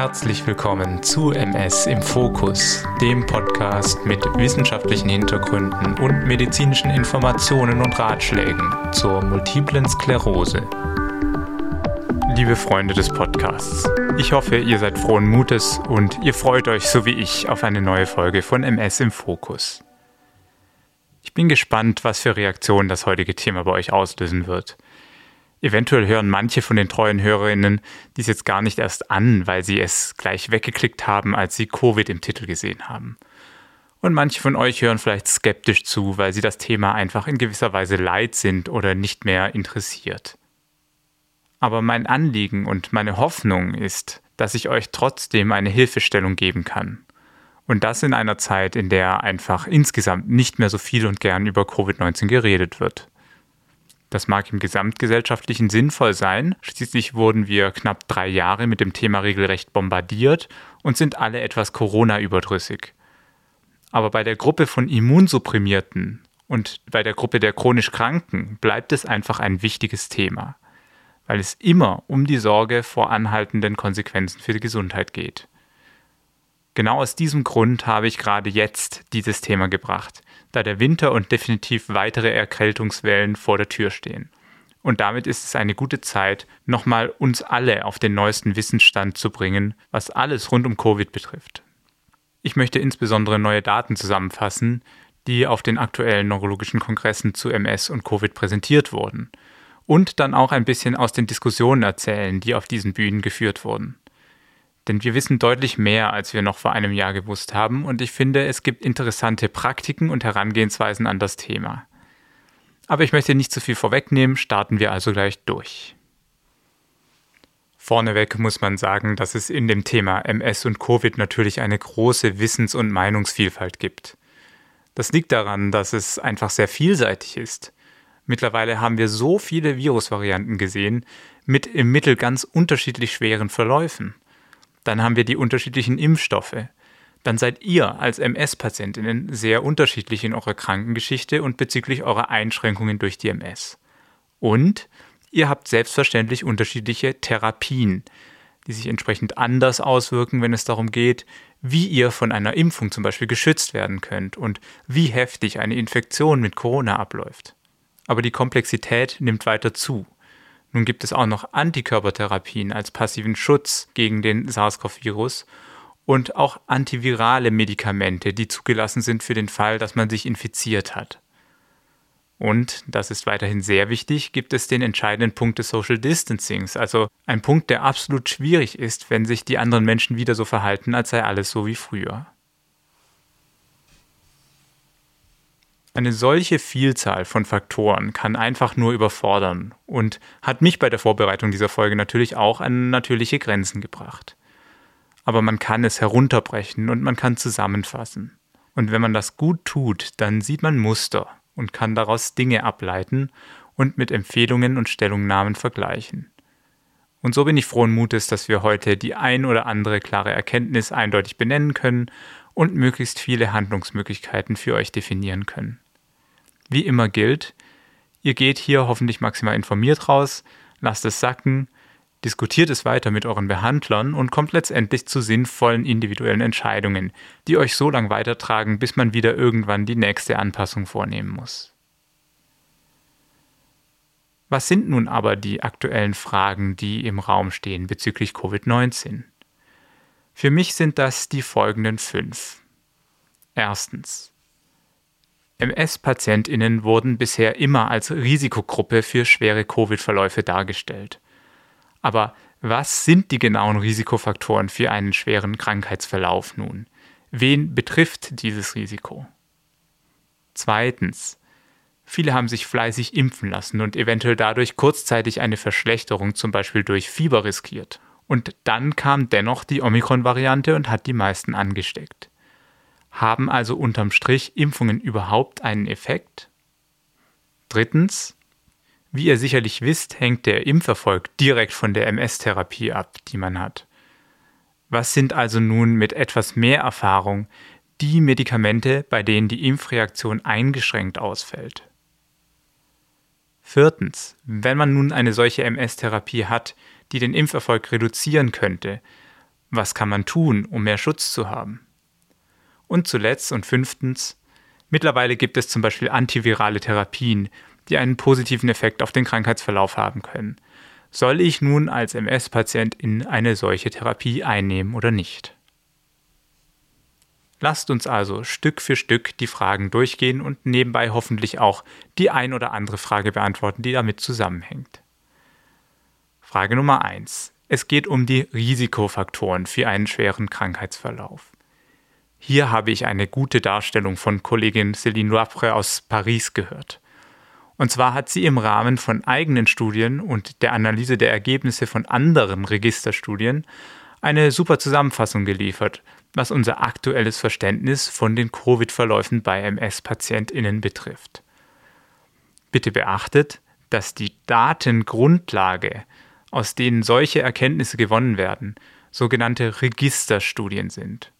Herzlich willkommen zu MS im Fokus, dem Podcast mit wissenschaftlichen Hintergründen und medizinischen Informationen und Ratschlägen zur multiplen Sklerose. Liebe Freunde des Podcasts, ich hoffe, ihr seid frohen Mutes und ihr freut euch so wie ich auf eine neue Folge von MS im Fokus. Ich bin gespannt, was für Reaktionen das heutige Thema bei euch auslösen wird. Eventuell hören manche von den treuen Hörerinnen dies jetzt gar nicht erst an, weil sie es gleich weggeklickt haben, als sie Covid im Titel gesehen haben. Und manche von euch hören vielleicht skeptisch zu, weil sie das Thema einfach in gewisser Weise leid sind oder nicht mehr interessiert. Aber mein Anliegen und meine Hoffnung ist, dass ich euch trotzdem eine Hilfestellung geben kann. Und das in einer Zeit, in der einfach insgesamt nicht mehr so viel und gern über Covid-19 geredet wird. Das mag im gesamtgesellschaftlichen sinnvoll sein. Schließlich wurden wir knapp drei Jahre mit dem Thema regelrecht bombardiert und sind alle etwas Corona-überdrüssig. Aber bei der Gruppe von Immunsupprimierten und bei der Gruppe der chronisch Kranken bleibt es einfach ein wichtiges Thema, weil es immer um die Sorge vor anhaltenden Konsequenzen für die Gesundheit geht. Genau aus diesem Grund habe ich gerade jetzt dieses Thema gebracht, da der Winter und definitiv weitere Erkältungswellen vor der Tür stehen. Und damit ist es eine gute Zeit, nochmal uns alle auf den neuesten Wissensstand zu bringen, was alles rund um Covid betrifft. Ich möchte insbesondere neue Daten zusammenfassen, die auf den aktuellen neurologischen Kongressen zu MS und Covid präsentiert wurden. Und dann auch ein bisschen aus den Diskussionen erzählen, die auf diesen Bühnen geführt wurden. Denn wir wissen deutlich mehr, als wir noch vor einem Jahr gewusst haben, und ich finde, es gibt interessante Praktiken und Herangehensweisen an das Thema. Aber ich möchte nicht zu viel vorwegnehmen, starten wir also gleich durch. Vorneweg muss man sagen, dass es in dem Thema MS und Covid natürlich eine große Wissens- und Meinungsvielfalt gibt. Das liegt daran, dass es einfach sehr vielseitig ist. Mittlerweile haben wir so viele Virusvarianten gesehen, mit im Mittel ganz unterschiedlich schweren Verläufen. Dann haben wir die unterschiedlichen Impfstoffe. Dann seid ihr als MS-Patientinnen sehr unterschiedlich in eurer Krankengeschichte und bezüglich eurer Einschränkungen durch die MS. Und ihr habt selbstverständlich unterschiedliche Therapien, die sich entsprechend anders auswirken, wenn es darum geht, wie ihr von einer Impfung zum Beispiel geschützt werden könnt und wie heftig eine Infektion mit Corona abläuft. Aber die Komplexität nimmt weiter zu. Nun gibt es auch noch Antikörpertherapien als passiven Schutz gegen den SARS-CoV-Virus und auch antivirale Medikamente, die zugelassen sind für den Fall, dass man sich infiziert hat. Und, das ist weiterhin sehr wichtig, gibt es den entscheidenden Punkt des Social Distancings, also ein Punkt, der absolut schwierig ist, wenn sich die anderen Menschen wieder so verhalten, als sei alles so wie früher. Eine solche Vielzahl von Faktoren kann einfach nur überfordern und hat mich bei der Vorbereitung dieser Folge natürlich auch an natürliche Grenzen gebracht. Aber man kann es herunterbrechen und man kann zusammenfassen. Und wenn man das gut tut, dann sieht man Muster und kann daraus Dinge ableiten und mit Empfehlungen und Stellungnahmen vergleichen. Und so bin ich frohen Mutes, dass wir heute die ein oder andere klare Erkenntnis eindeutig benennen können und möglichst viele Handlungsmöglichkeiten für euch definieren können. Wie immer gilt, ihr geht hier hoffentlich maximal informiert raus, lasst es sacken, diskutiert es weiter mit euren Behandlern und kommt letztendlich zu sinnvollen individuellen Entscheidungen, die euch so lange weitertragen, bis man wieder irgendwann die nächste Anpassung vornehmen muss. Was sind nun aber die aktuellen Fragen, die im Raum stehen bezüglich Covid-19? Für mich sind das die folgenden fünf. Erstens. MS-PatientInnen wurden bisher immer als Risikogruppe für schwere Covid-Verläufe dargestellt. Aber was sind die genauen Risikofaktoren für einen schweren Krankheitsverlauf nun? Wen betrifft dieses Risiko? Zweitens. Viele haben sich fleißig impfen lassen und eventuell dadurch kurzzeitig eine Verschlechterung zum Beispiel durch Fieber riskiert. Und dann kam dennoch die Omikron-Variante und hat die meisten angesteckt. Haben also unterm Strich Impfungen überhaupt einen Effekt? Drittens, wie ihr sicherlich wisst, hängt der Impferfolg direkt von der MS-Therapie ab, die man hat. Was sind also nun mit etwas mehr Erfahrung die Medikamente, bei denen die Impfreaktion eingeschränkt ausfällt? Viertens, wenn man nun eine solche MS-Therapie hat, die den Impferfolg reduzieren könnte, was kann man tun, um mehr Schutz zu haben? Und zuletzt und fünftens, mittlerweile gibt es zum Beispiel antivirale Therapien, die einen positiven Effekt auf den Krankheitsverlauf haben können. Soll ich nun als MS-Patient in eine solche Therapie einnehmen oder nicht? Lasst uns also Stück für Stück die Fragen durchgehen und nebenbei hoffentlich auch die ein oder andere Frage beantworten, die damit zusammenhängt. Frage Nummer 1. Es geht um die Risikofaktoren für einen schweren Krankheitsverlauf. Hier habe ich eine gute Darstellung von Kollegin Céline Loapre aus Paris gehört. Und zwar hat sie im Rahmen von eigenen Studien und der Analyse der Ergebnisse von anderen Registerstudien eine super Zusammenfassung geliefert, was unser aktuelles Verständnis von den Covid-Verläufen bei MS-PatientInnen betrifft. Bitte beachtet, dass die Datengrundlage, aus denen solche Erkenntnisse gewonnen werden, sogenannte Registerstudien sind.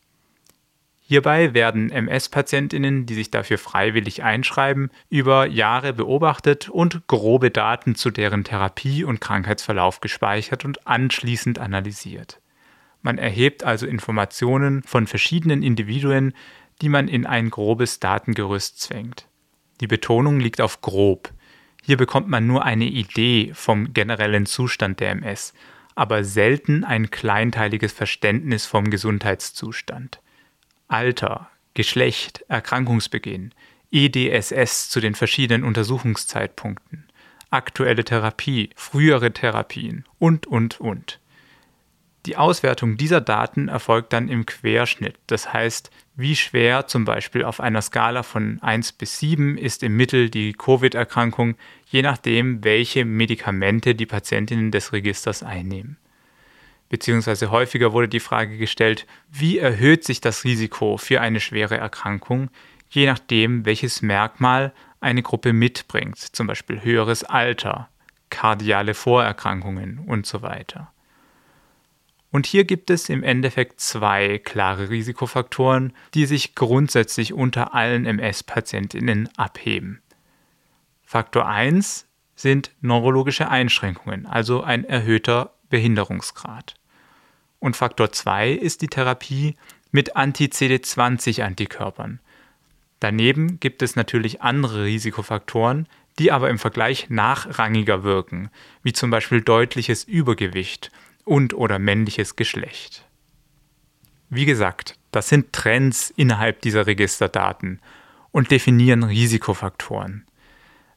Hierbei werden MS-Patientinnen, die sich dafür freiwillig einschreiben, über Jahre beobachtet und grobe Daten zu deren Therapie und Krankheitsverlauf gespeichert und anschließend analysiert. Man erhebt also Informationen von verschiedenen Individuen, die man in ein grobes Datengerüst zwängt. Die Betonung liegt auf grob. Hier bekommt man nur eine Idee vom generellen Zustand der MS, aber selten ein kleinteiliges Verständnis vom Gesundheitszustand. Alter, Geschlecht, Erkrankungsbeginn, EDSS zu den verschiedenen Untersuchungszeitpunkten, aktuelle Therapie, frühere Therapien und, und, und. Die Auswertung dieser Daten erfolgt dann im Querschnitt, das heißt, wie schwer zum Beispiel auf einer Skala von 1 bis 7 ist im Mittel die Covid-Erkrankung, je nachdem, welche Medikamente die Patientinnen des Registers einnehmen beziehungsweise häufiger wurde die Frage gestellt, wie erhöht sich das Risiko für eine schwere Erkrankung, je nachdem, welches Merkmal eine Gruppe mitbringt, zum Beispiel höheres Alter, kardiale Vorerkrankungen und so weiter. Und hier gibt es im Endeffekt zwei klare Risikofaktoren, die sich grundsätzlich unter allen MS-Patientinnen abheben. Faktor 1 sind neurologische Einschränkungen, also ein erhöhter Behinderungsgrad. Und Faktor 2 ist die Therapie mit Anti-CD20-Antikörpern. Daneben gibt es natürlich andere Risikofaktoren, die aber im Vergleich nachrangiger wirken, wie zum Beispiel deutliches Übergewicht und oder männliches Geschlecht. Wie gesagt, das sind Trends innerhalb dieser Registerdaten und definieren Risikofaktoren.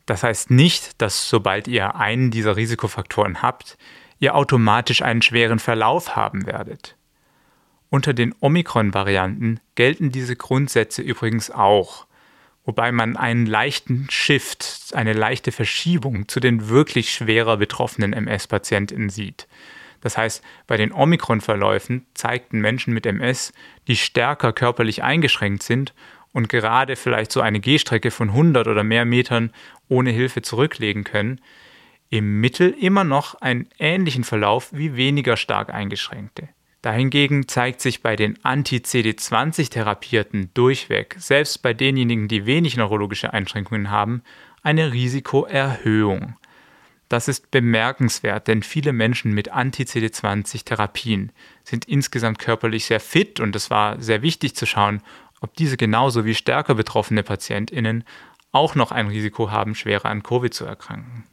Das heißt nicht, dass sobald ihr einen dieser Risikofaktoren habt, ihr automatisch einen schweren Verlauf haben werdet. Unter den Omikron-Varianten gelten diese Grundsätze übrigens auch, wobei man einen leichten Shift, eine leichte Verschiebung zu den wirklich schwerer betroffenen MS-Patientinnen sieht. Das heißt, bei den Omikron-Verläufen zeigten Menschen mit MS, die stärker körperlich eingeschränkt sind und gerade vielleicht so eine Gehstrecke von 100 oder mehr Metern ohne Hilfe zurücklegen können, im Mittel immer noch einen ähnlichen Verlauf wie weniger stark eingeschränkte. Dahingegen zeigt sich bei den Anti-CD20-Therapierten durchweg, selbst bei denjenigen, die wenig neurologische Einschränkungen haben, eine Risikoerhöhung. Das ist bemerkenswert, denn viele Menschen mit Anti-CD20-Therapien sind insgesamt körperlich sehr fit und es war sehr wichtig zu schauen, ob diese genauso wie stärker betroffene PatientInnen auch noch ein Risiko haben, schwerer an Covid zu erkranken.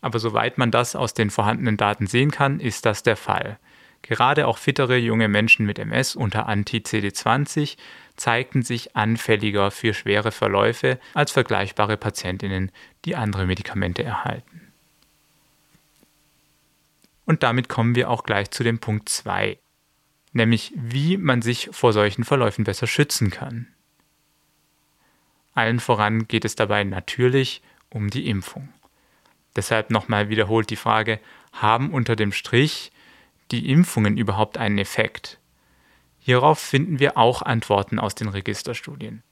Aber soweit man das aus den vorhandenen Daten sehen kann, ist das der Fall. Gerade auch fittere junge Menschen mit MS unter Anti-CD20 zeigten sich anfälliger für schwere Verläufe als vergleichbare Patientinnen, die andere Medikamente erhalten. Und damit kommen wir auch gleich zu dem Punkt 2, nämlich wie man sich vor solchen Verläufen besser schützen kann. Allen voran geht es dabei natürlich um die Impfung. Deshalb nochmal wiederholt die Frage, haben unter dem Strich die Impfungen überhaupt einen Effekt? Hierauf finden wir auch Antworten aus den Registerstudien.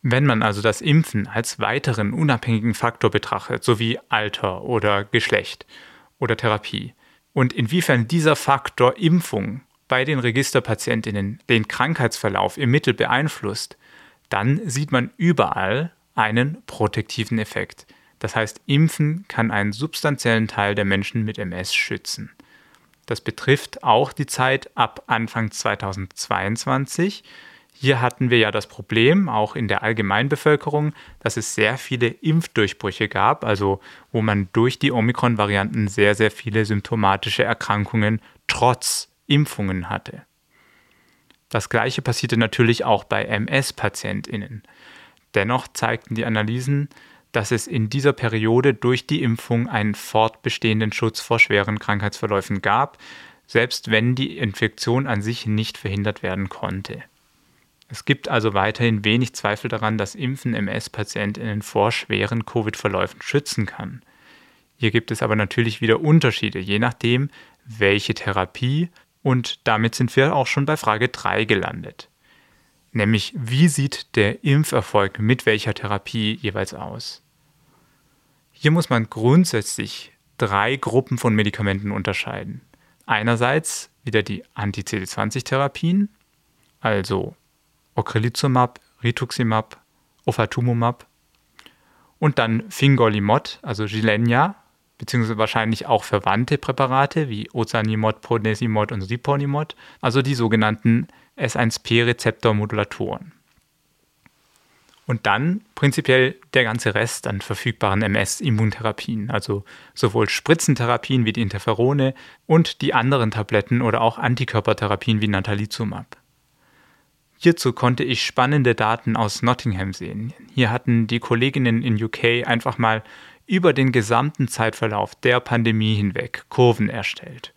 Wenn man also das Impfen als weiteren unabhängigen Faktor betrachtet, sowie Alter oder Geschlecht oder Therapie, und inwiefern dieser Faktor Impfung bei den Registerpatientinnen den Krankheitsverlauf im Mittel beeinflusst, dann sieht man überall einen protektiven Effekt. Das heißt, Impfen kann einen substanziellen Teil der Menschen mit MS schützen. Das betrifft auch die Zeit ab Anfang 2022. Hier hatten wir ja das Problem, auch in der Allgemeinbevölkerung, dass es sehr viele Impfdurchbrüche gab, also wo man durch die Omikron-Varianten sehr, sehr viele symptomatische Erkrankungen trotz Impfungen hatte. Das gleiche passierte natürlich auch bei MS-PatientInnen. Dennoch zeigten die Analysen, dass es in dieser Periode durch die Impfung einen fortbestehenden Schutz vor schweren Krankheitsverläufen gab, selbst wenn die Infektion an sich nicht verhindert werden konnte. Es gibt also weiterhin wenig Zweifel daran, dass Impfen MS-Patientinnen vor schweren Covid-Verläufen schützen kann. Hier gibt es aber natürlich wieder Unterschiede, je nachdem, welche Therapie, und damit sind wir auch schon bei Frage 3 gelandet. Nämlich, wie sieht der Impferfolg mit welcher Therapie jeweils aus? Hier muss man grundsätzlich drei Gruppen von Medikamenten unterscheiden. Einerseits wieder die Anti-CD20-Therapien, also Ocrelizumab, Rituximab, Ofatumumab und dann Fingolimod, also Gilenya, beziehungsweise wahrscheinlich auch verwandte Präparate wie Ozanimod, Ponesimod und Siponimod, also die sogenannten S1P-Rezeptormodulatoren. Und dann prinzipiell der ganze Rest an verfügbaren MS-Immuntherapien, also sowohl Spritzentherapien wie die Interferone und die anderen Tabletten oder auch Antikörpertherapien wie Natalizumab. Hierzu konnte ich spannende Daten aus Nottingham sehen. Hier hatten die Kolleginnen in UK einfach mal über den gesamten Zeitverlauf der Pandemie hinweg Kurven erstellt.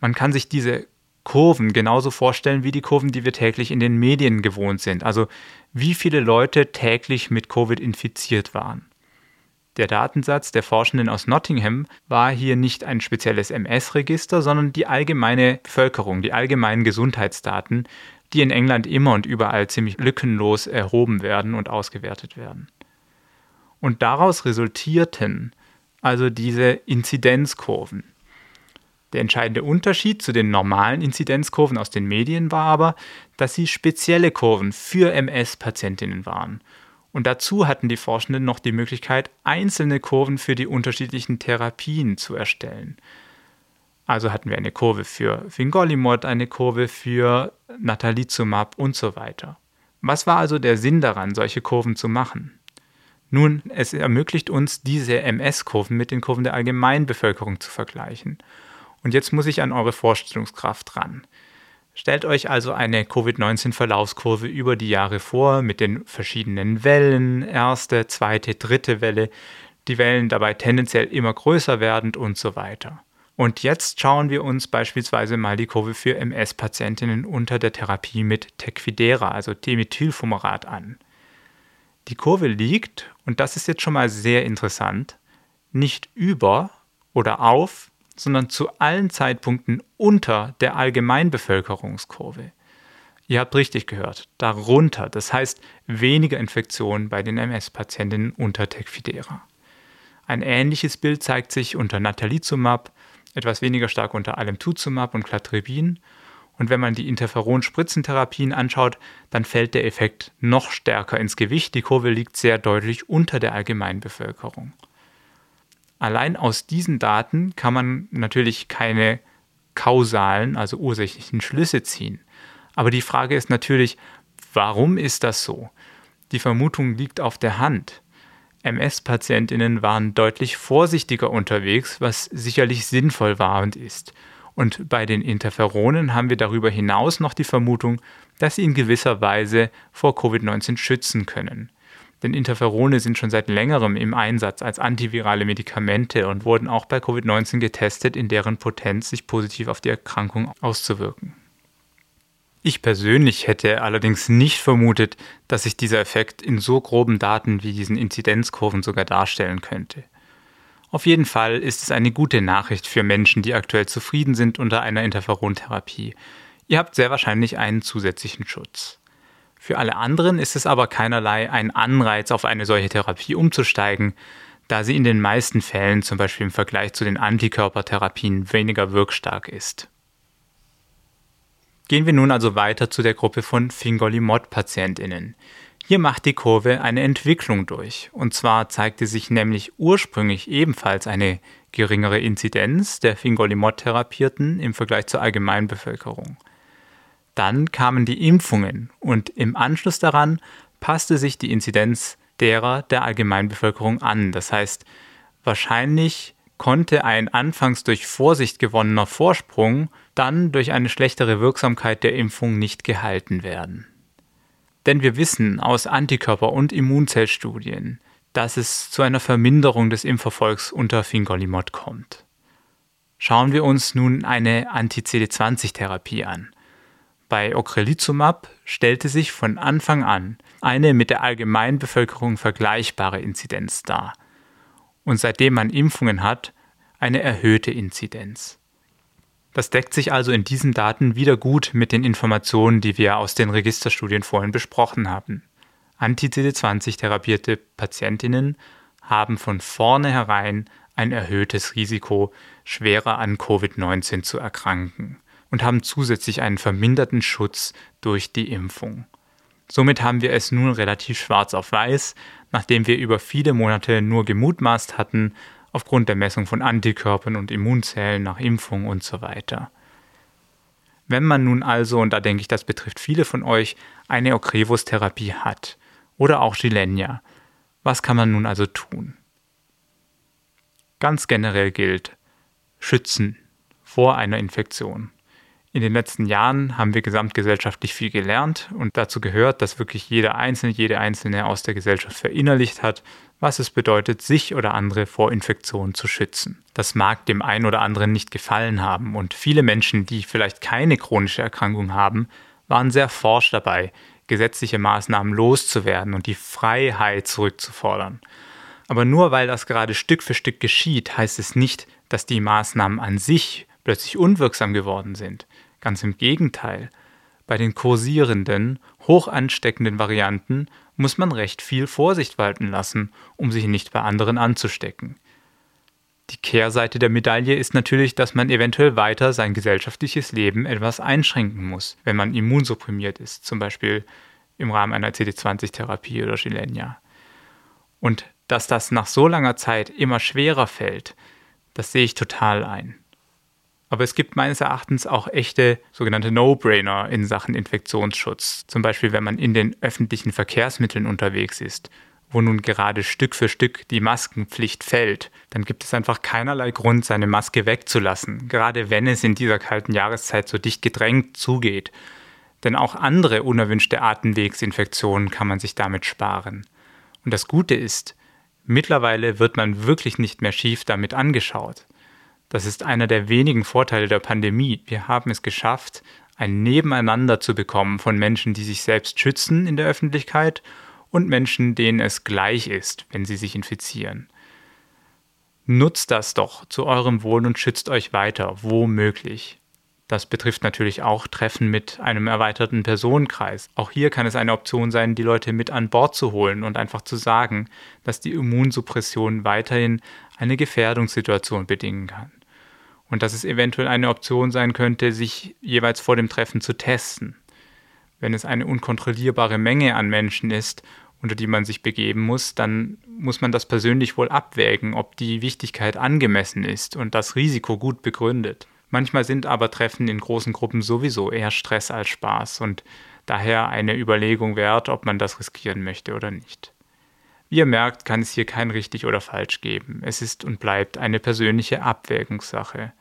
Man kann sich diese Kurven genauso vorstellen wie die Kurven, die wir täglich in den Medien gewohnt sind. Also wie viele Leute täglich mit Covid infiziert waren. Der Datensatz der Forschenden aus Nottingham war hier nicht ein spezielles MS-Register, sondern die allgemeine Bevölkerung, die allgemeinen Gesundheitsdaten, die in England immer und überall ziemlich lückenlos erhoben werden und ausgewertet werden. Und daraus resultierten also diese Inzidenzkurven. Der entscheidende Unterschied zu den normalen Inzidenzkurven aus den Medien war aber, dass sie spezielle Kurven für MS-Patientinnen waren. Und dazu hatten die Forschenden noch die Möglichkeit, einzelne Kurven für die unterschiedlichen Therapien zu erstellen. Also hatten wir eine Kurve für Fingolimod, eine Kurve für Natalizumab und so weiter. Was war also der Sinn daran, solche Kurven zu machen? Nun, es ermöglicht uns, diese MS-Kurven mit den Kurven der Allgemeinbevölkerung zu vergleichen. Und jetzt muss ich an eure Vorstellungskraft ran. Stellt euch also eine Covid-19-Verlaufskurve über die Jahre vor mit den verschiedenen Wellen, erste, zweite, dritte Welle, die Wellen dabei tendenziell immer größer werdend und so weiter. Und jetzt schauen wir uns beispielsweise mal die Kurve für MS-Patientinnen unter der Therapie mit Tecfidera, also Dimethylfumarat, an. Die Kurve liegt, und das ist jetzt schon mal sehr interessant, nicht über oder auf sondern zu allen Zeitpunkten unter der Allgemeinbevölkerungskurve. Ihr habt richtig gehört, darunter, das heißt weniger Infektionen bei den MS-Patientinnen unter Tecfidera. Ein ähnliches Bild zeigt sich unter Natalizumab, etwas weniger stark unter Alemtuzumab und Cladribin. Und wenn man die Interferon-Spritzentherapien anschaut, dann fällt der Effekt noch stärker ins Gewicht. Die Kurve liegt sehr deutlich unter der Allgemeinbevölkerung. Allein aus diesen Daten kann man natürlich keine kausalen, also ursächlichen Schlüsse ziehen. Aber die Frage ist natürlich, warum ist das so? Die Vermutung liegt auf der Hand. MS-Patientinnen waren deutlich vorsichtiger unterwegs, was sicherlich sinnvoll war und ist. Und bei den Interferonen haben wir darüber hinaus noch die Vermutung, dass sie in gewisser Weise vor Covid-19 schützen können denn Interferone sind schon seit längerem im Einsatz als antivirale Medikamente und wurden auch bei Covid-19 getestet, in deren Potenz sich positiv auf die Erkrankung auszuwirken. Ich persönlich hätte allerdings nicht vermutet, dass sich dieser Effekt in so groben Daten wie diesen Inzidenzkurven sogar darstellen könnte. Auf jeden Fall ist es eine gute Nachricht für Menschen, die aktuell zufrieden sind unter einer Interferontherapie. Ihr habt sehr wahrscheinlich einen zusätzlichen Schutz. Für alle anderen ist es aber keinerlei ein Anreiz, auf eine solche Therapie umzusteigen, da sie in den meisten Fällen zum Beispiel im Vergleich zu den Antikörpertherapien weniger wirkstark ist. Gehen wir nun also weiter zu der Gruppe von Fingolimod-PatientInnen. Hier macht die Kurve eine Entwicklung durch. Und zwar zeigte sich nämlich ursprünglich ebenfalls eine geringere Inzidenz der Fingolimod-Therapierten im Vergleich zur Allgemeinbevölkerung. Dann kamen die Impfungen und im Anschluss daran passte sich die Inzidenz derer der Allgemeinbevölkerung an. Das heißt, wahrscheinlich konnte ein anfangs durch Vorsicht gewonnener Vorsprung dann durch eine schlechtere Wirksamkeit der Impfung nicht gehalten werden. Denn wir wissen aus Antikörper- und Immunzellstudien, dass es zu einer Verminderung des Impferfolgs unter Fingolimod kommt. Schauen wir uns nun eine Anti-CD20-Therapie an. Bei Ocrelizumab stellte sich von Anfang an eine mit der Allgemeinbevölkerung vergleichbare Inzidenz dar. Und seitdem man Impfungen hat, eine erhöhte Inzidenz. Das deckt sich also in diesen Daten wieder gut mit den Informationen, die wir aus den Registerstudien vorhin besprochen haben. Anti-CD20-therapierte Patientinnen haben von vornherein ein erhöhtes Risiko, schwerer an Covid-19 zu erkranken und haben zusätzlich einen verminderten Schutz durch die Impfung. Somit haben wir es nun relativ schwarz auf weiß, nachdem wir über viele Monate nur gemutmaßt hatten, aufgrund der Messung von Antikörpern und Immunzellen nach Impfung und so weiter. Wenn man nun also, und da denke ich, das betrifft viele von euch, eine Ocrevus-Therapie hat oder auch Gilenya, was kann man nun also tun? Ganz generell gilt, schützen vor einer Infektion. In den letzten Jahren haben wir gesamtgesellschaftlich viel gelernt und dazu gehört, dass wirklich jeder Einzelne, jede Einzelne aus der Gesellschaft verinnerlicht hat, was es bedeutet, sich oder andere vor Infektionen zu schützen. Das mag dem einen oder anderen nicht gefallen haben und viele Menschen, die vielleicht keine chronische Erkrankung haben, waren sehr forsch dabei, gesetzliche Maßnahmen loszuwerden und die Freiheit zurückzufordern. Aber nur weil das gerade Stück für Stück geschieht, heißt es nicht, dass die Maßnahmen an sich plötzlich unwirksam geworden sind. Ganz im Gegenteil. Bei den kursierenden, hoch ansteckenden Varianten muss man recht viel Vorsicht walten lassen, um sich nicht bei anderen anzustecken. Die Kehrseite der Medaille ist natürlich, dass man eventuell weiter sein gesellschaftliches Leben etwas einschränken muss, wenn man immunsupprimiert ist, zum Beispiel im Rahmen einer CD20-Therapie oder Gilenya. Und dass das nach so langer Zeit immer schwerer fällt, das sehe ich total ein. Aber es gibt meines Erachtens auch echte sogenannte No-Brainer in Sachen Infektionsschutz. Zum Beispiel, wenn man in den öffentlichen Verkehrsmitteln unterwegs ist, wo nun gerade Stück für Stück die Maskenpflicht fällt, dann gibt es einfach keinerlei Grund, seine Maske wegzulassen, gerade wenn es in dieser kalten Jahreszeit so dicht gedrängt zugeht. Denn auch andere unerwünschte Atemwegsinfektionen kann man sich damit sparen. Und das Gute ist, mittlerweile wird man wirklich nicht mehr schief damit angeschaut. Das ist einer der wenigen Vorteile der Pandemie. Wir haben es geschafft, ein Nebeneinander zu bekommen von Menschen, die sich selbst schützen in der Öffentlichkeit und Menschen, denen es gleich ist, wenn sie sich infizieren. Nutzt das doch zu eurem Wohl und schützt euch weiter, wo möglich. Das betrifft natürlich auch Treffen mit einem erweiterten Personenkreis. Auch hier kann es eine Option sein, die Leute mit an Bord zu holen und einfach zu sagen, dass die Immunsuppression weiterhin eine Gefährdungssituation bedingen kann und dass es eventuell eine Option sein könnte, sich jeweils vor dem Treffen zu testen. Wenn es eine unkontrollierbare Menge an Menschen ist, unter die man sich begeben muss, dann muss man das persönlich wohl abwägen, ob die Wichtigkeit angemessen ist und das Risiko gut begründet. Manchmal sind aber Treffen in großen Gruppen sowieso eher Stress als Spaß und daher eine Überlegung wert, ob man das riskieren möchte oder nicht. Wie ihr merkt, kann es hier kein richtig oder falsch geben. Es ist und bleibt eine persönliche Abwägungssache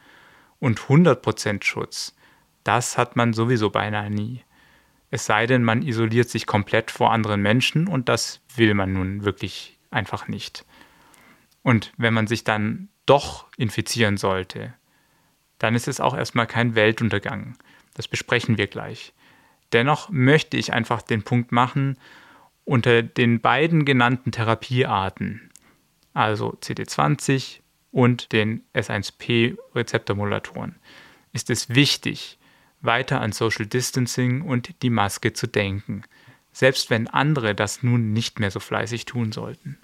und 100% Schutz, das hat man sowieso beinahe nie. Es sei denn, man isoliert sich komplett vor anderen Menschen und das will man nun wirklich einfach nicht. Und wenn man sich dann doch infizieren sollte, dann ist es auch erstmal kein Weltuntergang. Das besprechen wir gleich. Dennoch möchte ich einfach den Punkt machen, unter den beiden genannten Therapiearten, also CD20 und den S1P-Rezeptormodulatoren ist es wichtig, weiter an Social Distancing und die Maske zu denken, selbst wenn andere das nun nicht mehr so fleißig tun sollten.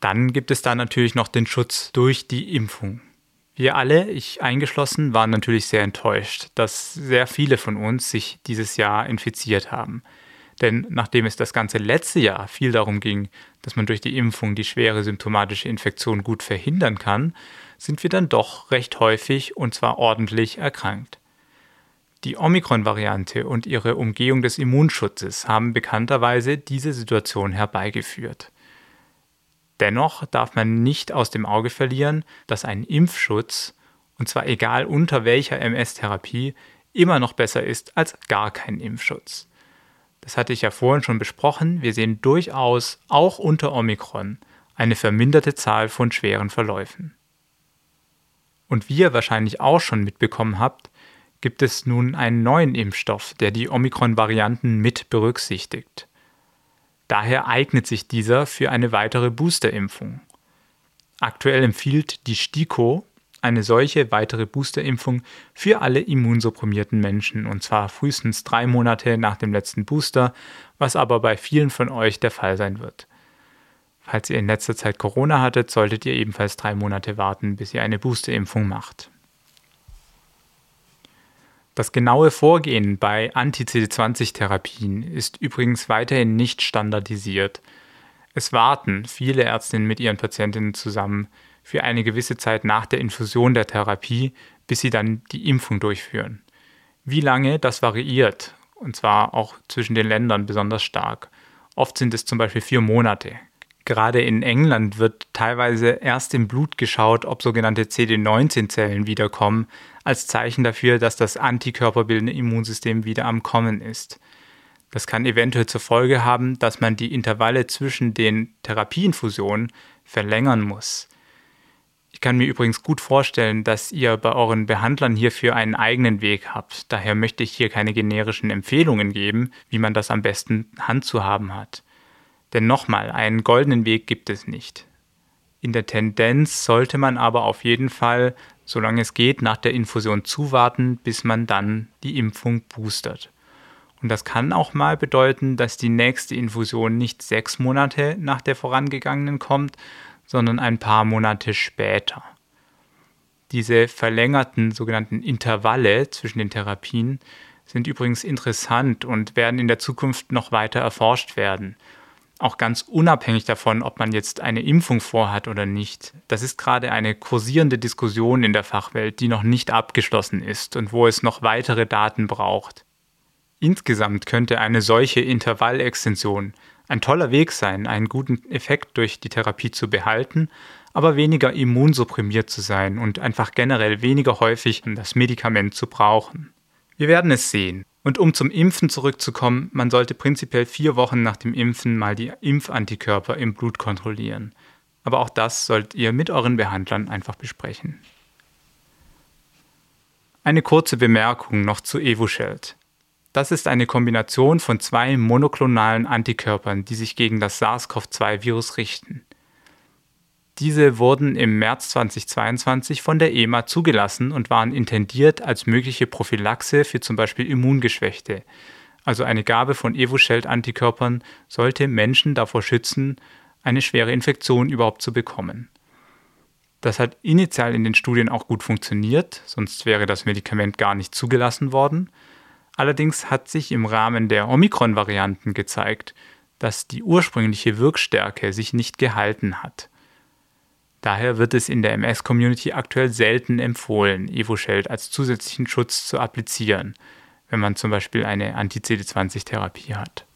Dann gibt es da natürlich noch den Schutz durch die Impfung. Wir alle, ich eingeschlossen, waren natürlich sehr enttäuscht, dass sehr viele von uns sich dieses Jahr infiziert haben. Denn nachdem es das ganze letzte Jahr viel darum ging, dass man durch die Impfung die schwere symptomatische Infektion gut verhindern kann, sind wir dann doch recht häufig und zwar ordentlich erkrankt. Die Omikron-Variante und ihre Umgehung des Immunschutzes haben bekannterweise diese Situation herbeigeführt. Dennoch darf man nicht aus dem Auge verlieren, dass ein Impfschutz, und zwar egal unter welcher MS-Therapie, immer noch besser ist als gar kein Impfschutz. Das hatte ich ja vorhin schon besprochen. Wir sehen durchaus auch unter Omikron eine verminderte Zahl von schweren Verläufen. Und wie ihr wahrscheinlich auch schon mitbekommen habt, gibt es nun einen neuen Impfstoff, der die Omikron-Varianten mit berücksichtigt. Daher eignet sich dieser für eine weitere Boosterimpfung. Aktuell empfiehlt die STIKO eine solche weitere Boosterimpfung für alle immunsupprimierten Menschen und zwar frühestens drei Monate nach dem letzten Booster, was aber bei vielen von euch der Fall sein wird. Falls ihr in letzter Zeit Corona hattet, solltet ihr ebenfalls drei Monate warten, bis ihr eine Boosterimpfung macht. Das genaue Vorgehen bei Anti-CD20-Therapien ist übrigens weiterhin nicht standardisiert. Es warten viele Ärztinnen mit ihren Patientinnen zusammen, für eine gewisse Zeit nach der Infusion der Therapie, bis sie dann die Impfung durchführen. Wie lange, das variiert, und zwar auch zwischen den Ländern besonders stark. Oft sind es zum Beispiel vier Monate. Gerade in England wird teilweise erst im Blut geschaut, ob sogenannte CD19-Zellen wiederkommen, als Zeichen dafür, dass das antikörperbildende Immunsystem wieder am Kommen ist. Das kann eventuell zur Folge haben, dass man die Intervalle zwischen den Therapieinfusionen verlängern muss. Ich kann mir übrigens gut vorstellen, dass ihr bei euren Behandlern hierfür einen eigenen Weg habt. Daher möchte ich hier keine generischen Empfehlungen geben, wie man das am besten handzuhaben hat. Denn nochmal, einen goldenen Weg gibt es nicht. In der Tendenz sollte man aber auf jeden Fall, solange es geht, nach der Infusion zuwarten, bis man dann die Impfung boostert. Und das kann auch mal bedeuten, dass die nächste Infusion nicht sechs Monate nach der vorangegangenen kommt, sondern ein paar Monate später. Diese verlängerten sogenannten Intervalle zwischen den Therapien sind übrigens interessant und werden in der Zukunft noch weiter erforscht werden. Auch ganz unabhängig davon, ob man jetzt eine Impfung vorhat oder nicht. Das ist gerade eine kursierende Diskussion in der Fachwelt, die noch nicht abgeschlossen ist und wo es noch weitere Daten braucht. Insgesamt könnte eine solche Intervallextension ein toller Weg sein, einen guten Effekt durch die Therapie zu behalten, aber weniger immunsupprimiert zu sein und einfach generell weniger häufig das Medikament zu brauchen. Wir werden es sehen. Und um zum Impfen zurückzukommen, man sollte prinzipiell vier Wochen nach dem Impfen mal die Impfantikörper im Blut kontrollieren. Aber auch das sollt ihr mit euren Behandlern einfach besprechen. Eine kurze Bemerkung noch zu Evusheld. Das ist eine Kombination von zwei monoklonalen Antikörpern, die sich gegen das SARS-CoV-2-Virus richten. Diese wurden im März 2022 von der EMA zugelassen und waren intendiert als mögliche Prophylaxe für zum Beispiel Immungeschwächte. Also eine Gabe von Evusheld-Antikörpern sollte Menschen davor schützen, eine schwere Infektion überhaupt zu bekommen. Das hat initial in den Studien auch gut funktioniert, sonst wäre das Medikament gar nicht zugelassen worden. Allerdings hat sich im Rahmen der Omikron-Varianten gezeigt, dass die ursprüngliche Wirkstärke sich nicht gehalten hat. Daher wird es in der MS-Community aktuell selten empfohlen, Evusheld als zusätzlichen Schutz zu applizieren, wenn man zum Beispiel eine Anti-CD20-Therapie hat.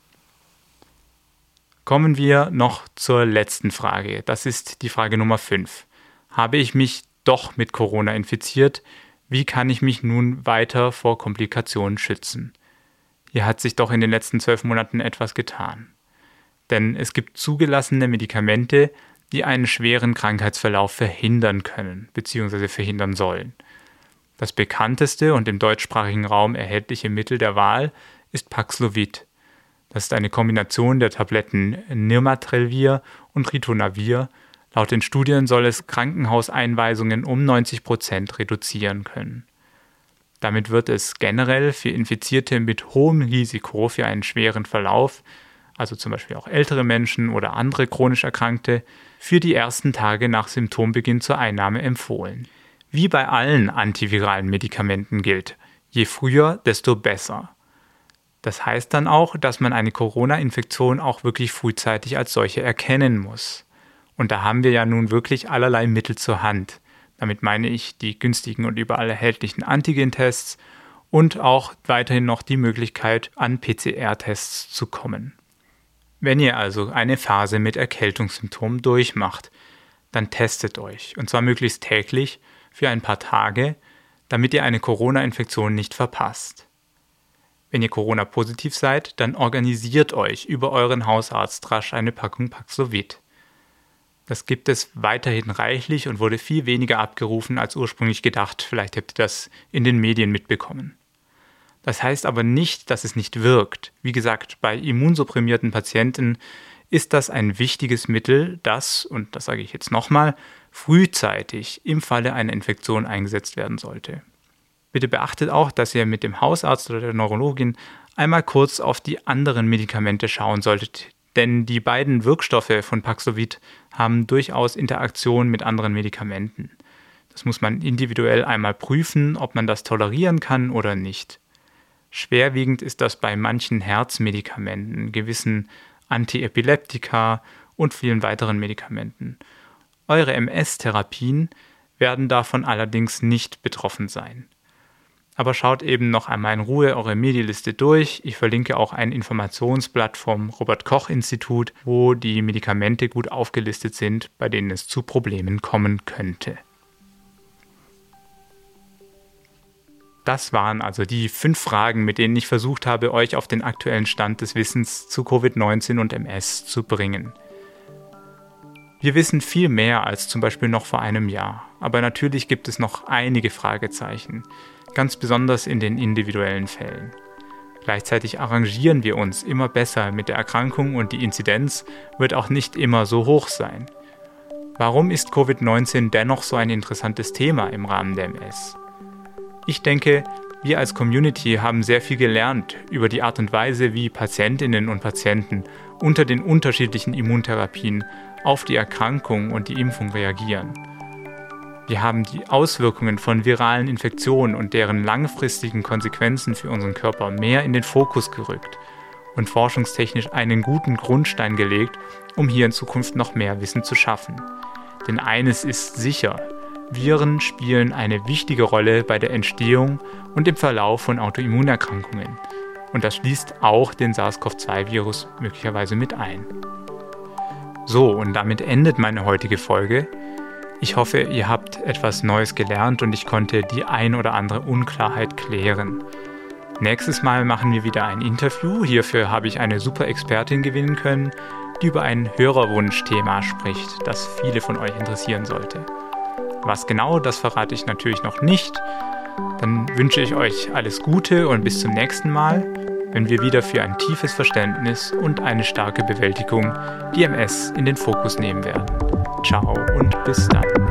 Kommen wir noch zur letzten Frage. Das ist die Frage Nummer 5. Habe ich mich doch mit Corona infiziert? Wie kann ich mich nun weiter vor Komplikationen schützen? Hier hat sich doch in den letzten zwölf Monaten etwas getan. Denn es gibt zugelassene Medikamente, die einen schweren Krankheitsverlauf verhindern können bzw. verhindern sollen. Das bekannteste und im deutschsprachigen Raum erhältliche Mittel der Wahl ist Paxlovid. Das ist eine Kombination der Tabletten Nirmatrelvir und Ritonavir Laut den Studien soll es Krankenhauseinweisungen um 90 Prozent reduzieren können. Damit wird es generell für Infizierte mit hohem Risiko für einen schweren Verlauf, also zum Beispiel auch ältere Menschen oder andere chronisch Erkrankte, für die ersten Tage nach Symptombeginn zur Einnahme empfohlen. Wie bei allen antiviralen Medikamenten gilt, je früher, desto besser. Das heißt dann auch, dass man eine Corona-Infektion auch wirklich frühzeitig als solche erkennen muss. Und da haben wir ja nun wirklich allerlei Mittel zur Hand. Damit meine ich die günstigen und überall erhältlichen Antigen-Tests und auch weiterhin noch die Möglichkeit, an PCR-Tests zu kommen. Wenn ihr also eine Phase mit Erkältungssymptomen durchmacht, dann testet euch, und zwar möglichst täglich für ein paar Tage, damit ihr eine Corona-Infektion nicht verpasst. Wenn ihr Corona-positiv seid, dann organisiert euch über euren Hausarzt rasch eine Packung Paxlovid. Das gibt es weiterhin reichlich und wurde viel weniger abgerufen als ursprünglich gedacht. Vielleicht habt ihr das in den Medien mitbekommen. Das heißt aber nicht, dass es nicht wirkt. Wie gesagt, bei immunsupprimierten Patienten ist das ein wichtiges Mittel, das, und das sage ich jetzt nochmal, frühzeitig im Falle einer Infektion eingesetzt werden sollte. Bitte beachtet auch, dass ihr mit dem Hausarzt oder der Neurologin einmal kurz auf die anderen Medikamente schauen solltet, denn die beiden Wirkstoffe von Paxlovid haben durchaus Interaktion mit anderen Medikamenten. Das muss man individuell einmal prüfen, ob man das tolerieren kann oder nicht. Schwerwiegend ist das bei manchen Herzmedikamenten, gewissen Antiepileptika und vielen weiteren Medikamenten. Eure MS-Therapien werden davon allerdings nicht betroffen sein. Aber schaut eben noch einmal in Ruhe eure Medialiste durch. Ich verlinke auch ein Informationsblatt vom Robert Koch Institut, wo die Medikamente gut aufgelistet sind, bei denen es zu Problemen kommen könnte. Das waren also die fünf Fragen, mit denen ich versucht habe, euch auf den aktuellen Stand des Wissens zu Covid-19 und MS zu bringen. Wir wissen viel mehr als zum Beispiel noch vor einem Jahr, aber natürlich gibt es noch einige Fragezeichen, ganz besonders in den individuellen Fällen. Gleichzeitig arrangieren wir uns immer besser mit der Erkrankung und die Inzidenz wird auch nicht immer so hoch sein. Warum ist Covid-19 dennoch so ein interessantes Thema im Rahmen der MS? Ich denke, wir als Community haben sehr viel gelernt über die Art und Weise, wie Patientinnen und Patienten unter den unterschiedlichen Immuntherapien auf die Erkrankung und die Impfung reagieren. Wir haben die Auswirkungen von viralen Infektionen und deren langfristigen Konsequenzen für unseren Körper mehr in den Fokus gerückt und forschungstechnisch einen guten Grundstein gelegt, um hier in Zukunft noch mehr Wissen zu schaffen. Denn eines ist sicher, Viren spielen eine wichtige Rolle bei der Entstehung und im Verlauf von Autoimmunerkrankungen. Und das schließt auch den SARS-CoV-2-Virus möglicherweise mit ein. So, und damit endet meine heutige Folge. Ich hoffe, ihr habt etwas Neues gelernt und ich konnte die ein oder andere Unklarheit klären. Nächstes Mal machen wir wieder ein Interview. Hierfür habe ich eine super Expertin gewinnen können, die über ein Hörerwunschthema spricht, das viele von euch interessieren sollte. Was genau, das verrate ich natürlich noch nicht. Dann wünsche ich euch alles Gute und bis zum nächsten Mal, wenn wir wieder für ein tiefes Verständnis und eine starke Bewältigung die MS in den Fokus nehmen werden. Ciao und bis dann.